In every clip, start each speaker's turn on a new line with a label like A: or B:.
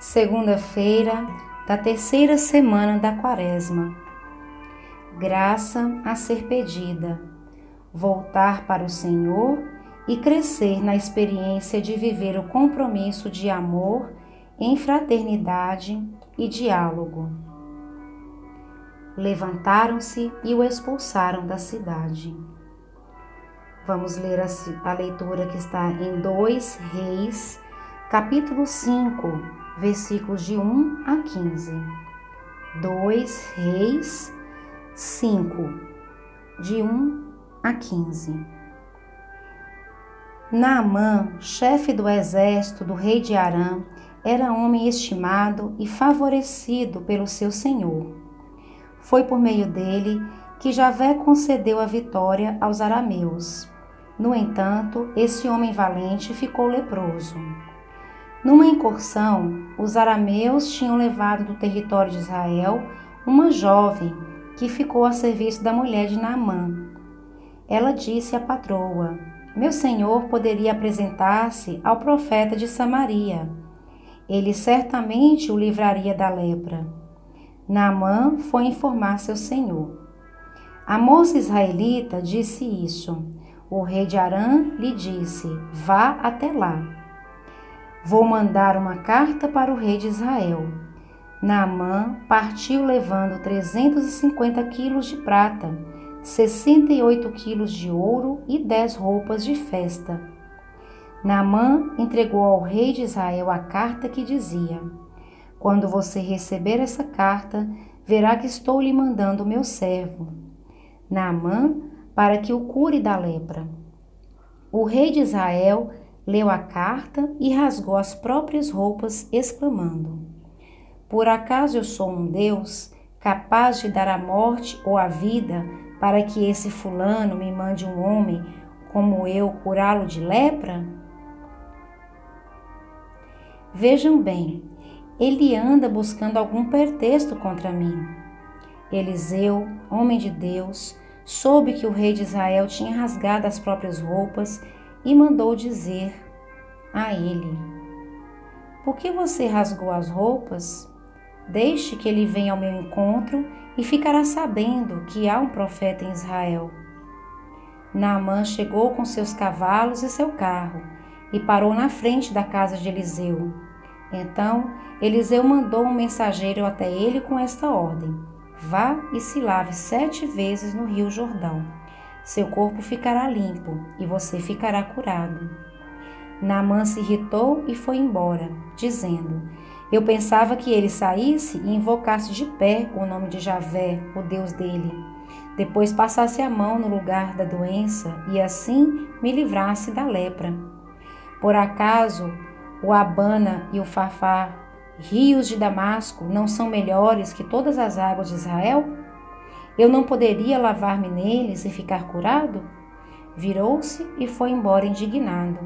A: segunda-feira da terceira semana da Quaresma. Graça a ser pedida, voltar para o Senhor e crescer na experiência de viver o compromisso de amor em fraternidade e diálogo. Levantaram-se e o expulsaram da cidade. Vamos ler a, leitura que está em 2 Reis, capítulo 5, versículos de 1 a 15. 2 Reis 5, de 1 a 15. Naamã, chefe do exército do rei de Arã, era homem estimado e favorecido pelo seu senhor. Foi por meio dele que Javé concedeu a vitória aos arameus. No entanto, esse homem valente ficou leproso. Numa incursão, os arameus tinham levado do território de Israel uma jovem que ficou a serviço da mulher de Naamã. Ela disse à patroa: Meu senhor poderia apresentar-se ao profeta de Samaria. Ele certamente o livraria da lepra. Naamã foi informar seu senhor. A moça israelita disse isso. O rei de Arã lhe disse: Vá até lá. Vou mandar uma carta para o rei de Israel. Naamã partiu levando 350 quilos de prata, 68 quilos de ouro e 10 roupas de festa. Naamã entregou ao rei de Israel a carta que dizia: Quando você receber essa carta, verá que estou lhe mandando meu servo, Naamã, para que o cure da lepra. O rei de Israel leu a carta e rasgou as próprias roupas, exclamando: Por acaso eu sou um Deus capaz de dar a morte ou a vida para que esse fulano me mande um homem como eu curá-lo de lepra? Vejam bem, ele anda buscando algum pretexto contra mim. Eliseu, homem de Deus, soube que o rei de Israel tinha rasgado as próprias roupas e mandou dizer a ele: Por que você rasgou as roupas? Deixe que ele venha ao meu encontro e ficará sabendo que há um profeta em Israel. Naamã chegou com seus cavalos e seu carro e parou na frente da casa de Eliseu. Então Eliseu mandou um mensageiro até ele com esta ordem: Vá e se lave sete vezes no rio Jordão seu corpo ficará limpo e você ficará curado. Naamã se irritou e foi embora, dizendo: Eu pensava que ele saísse e invocasse de pé o nome de Javé, o Deus dele. Depois passasse a mão no lugar da doença e assim me livrasse da lepra. Por acaso o Abana e o Fafá, rios de Damasco, não são melhores que todas as águas de Israel? Eu não poderia lavar-me neles e ficar curado? Virou-se e foi embora indignado.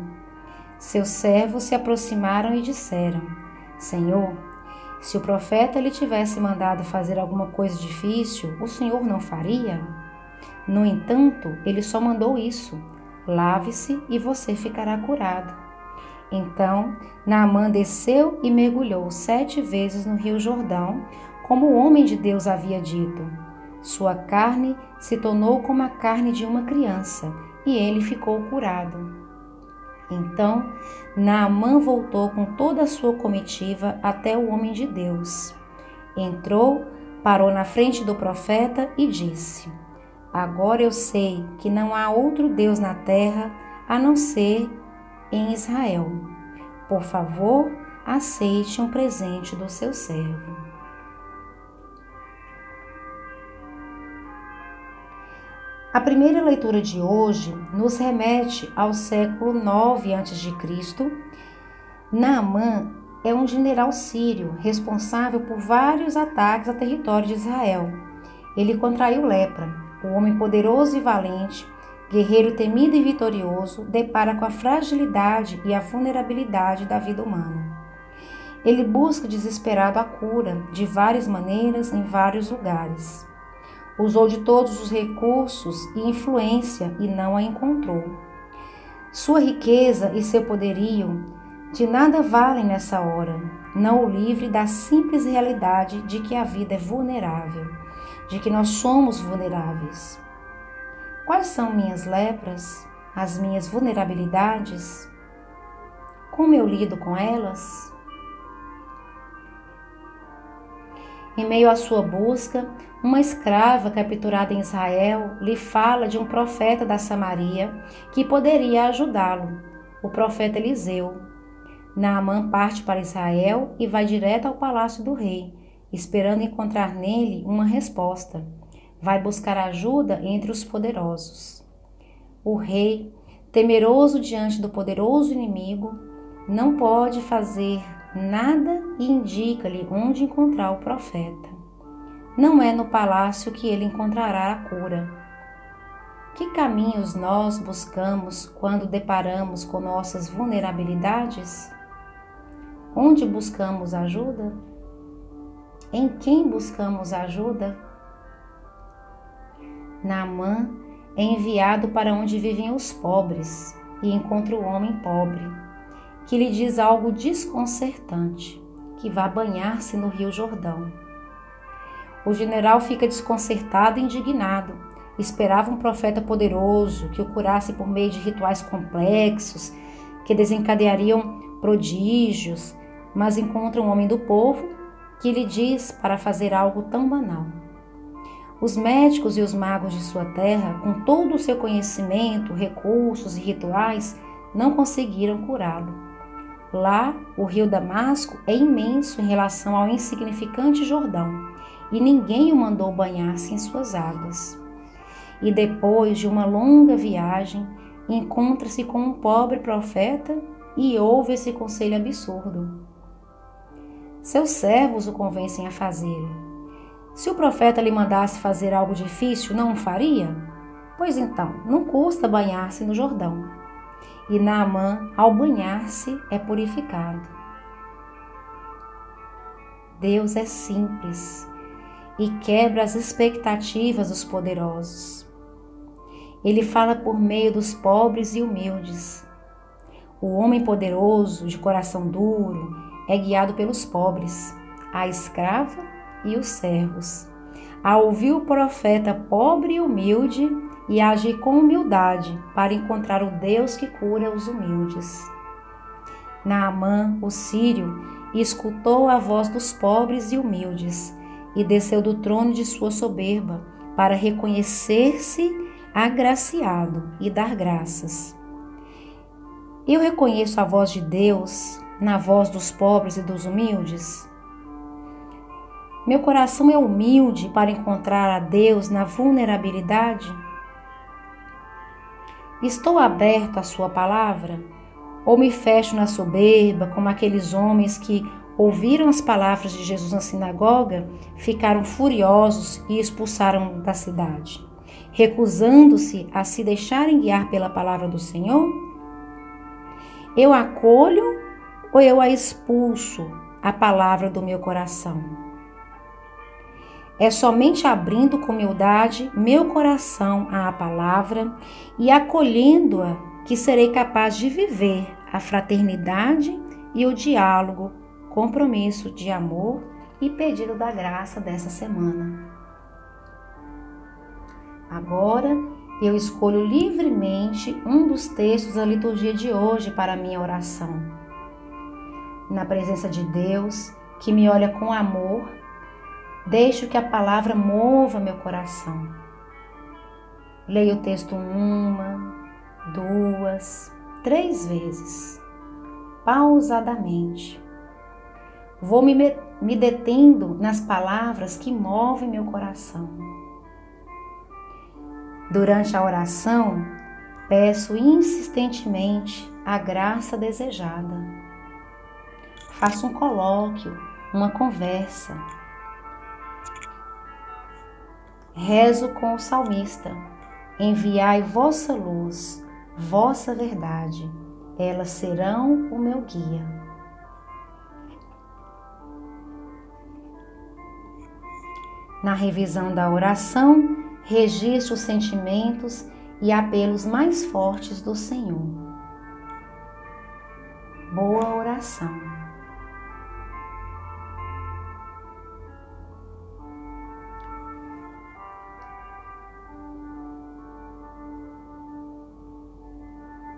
A: Seus servos se aproximaram e disseram: Senhor, se o profeta lhe tivesse mandado fazer alguma coisa difícil, o Senhor não faria? No entanto, ele só mandou isso: lave-se e você ficará curado. Então Naamã desceu e mergulhou sete vezes no rio Jordão, como o homem de Deus havia dito. Sua carne se tornou como a carne de uma criança e ele ficou curado. Então Naamã voltou com toda a sua comitiva até o homem de Deus. Entrou, parou na frente do profeta e disse: Agora eu sei que não há outro Deus na terra a não ser em Israel. Por favor, aceite um presente do seu servo. A primeira leitura de hoje nos remete ao século 9 a.C. Naamã é um general sírio responsável por vários ataques a território de Israel. Ele contraiu lepra. O homem poderoso e valente, guerreiro temido e vitorioso, depara com a fragilidade e a vulnerabilidade da vida humana. Ele busca desesperado a cura de várias maneiras em vários lugares. Usou de todos os recursos e influência e não a encontrou. Sua riqueza e seu poderio de nada valem nessa hora, não o livre da simples realidade de que a vida é vulnerável, de que nós somos vulneráveis. Quais são minhas lepras, as minhas vulnerabilidades? Como eu lido com elas? Em meio à sua busca, uma escrava capturada em Israel lhe fala de um profeta da Samaria que poderia ajudá-lo, o profeta Eliseu. Naamã parte para Israel e vai direto ao palácio do rei, esperando encontrar nele uma resposta. Vai buscar ajuda entre os poderosos. O rei, temeroso diante do poderoso inimigo, não pode fazer nada e indica-lhe onde encontrar o profeta. Não é no palácio que ele encontrará a cura. Que caminhos nós buscamos quando deparamos com nossas vulnerabilidades? Onde buscamos ajuda? Em quem buscamos ajuda? Naamã é enviado para onde vivem os pobres e encontra o homem pobre que lhe diz algo desconcertante, que vá banhar-se no Rio Jordão. O general fica desconcertado e indignado. Esperava um profeta poderoso que o curasse por meio de rituais complexos, que desencadeariam prodígios, mas encontra um homem do povo que lhe diz para fazer algo tão banal. Os médicos e os magos de sua terra, com todo o seu conhecimento, recursos e rituais, não conseguiram curá-lo. Lá, o rio Damasco é imenso em relação ao insignificante Jordão, e ninguém o mandou banhar-se em suas águas. E depois de uma longa viagem, encontra-se com um pobre profeta e ouve esse conselho absurdo. Seus servos o convencem a fazê-lo. Se o profeta lhe mandasse fazer algo difícil, não o faria? Pois então, não custa banhar-se no Jordão e Naamã, ao banhar-se, é purificado. Deus é simples e quebra as expectativas dos poderosos. Ele fala por meio dos pobres e humildes. O homem poderoso, de coração duro, é guiado pelos pobres, a escrava e os servos. A ouvir o profeta pobre e humilde, e agir com humildade para encontrar o Deus que cura os humildes. Naamã, o sírio, escutou a voz dos pobres e humildes e desceu do trono de sua soberba para reconhecer-se agraciado e dar graças. Eu reconheço a voz de Deus na voz dos pobres e dos humildes. Meu coração é humilde para encontrar a Deus na vulnerabilidade. Estou aberto à Sua palavra? Ou me fecho na soberba, como aqueles homens que ouviram as palavras de Jesus na sinagoga, ficaram furiosos e expulsaram da cidade, recusando-se a se deixarem guiar pela palavra do Senhor? Eu acolho ou eu a expulso a palavra do meu coração? É somente abrindo com humildade meu coração à palavra e acolhendo-a que serei capaz de viver a fraternidade e o diálogo, compromisso de amor e pedido da graça dessa semana. Agora eu escolho livremente um dos textos da liturgia de hoje para minha oração. Na presença de Deus, que me olha com amor Deixo que a palavra mova meu coração. Leio o texto uma, duas, três vezes, pausadamente. Vou me, me detendo nas palavras que movem meu coração. Durante a oração, peço insistentemente a graça desejada. Faço um colóquio, uma conversa Rezo com o salmista: Enviai vossa luz, vossa verdade, elas serão o meu guia. Na revisão da oração, registro os sentimentos e apelos mais fortes do Senhor. Boa oração.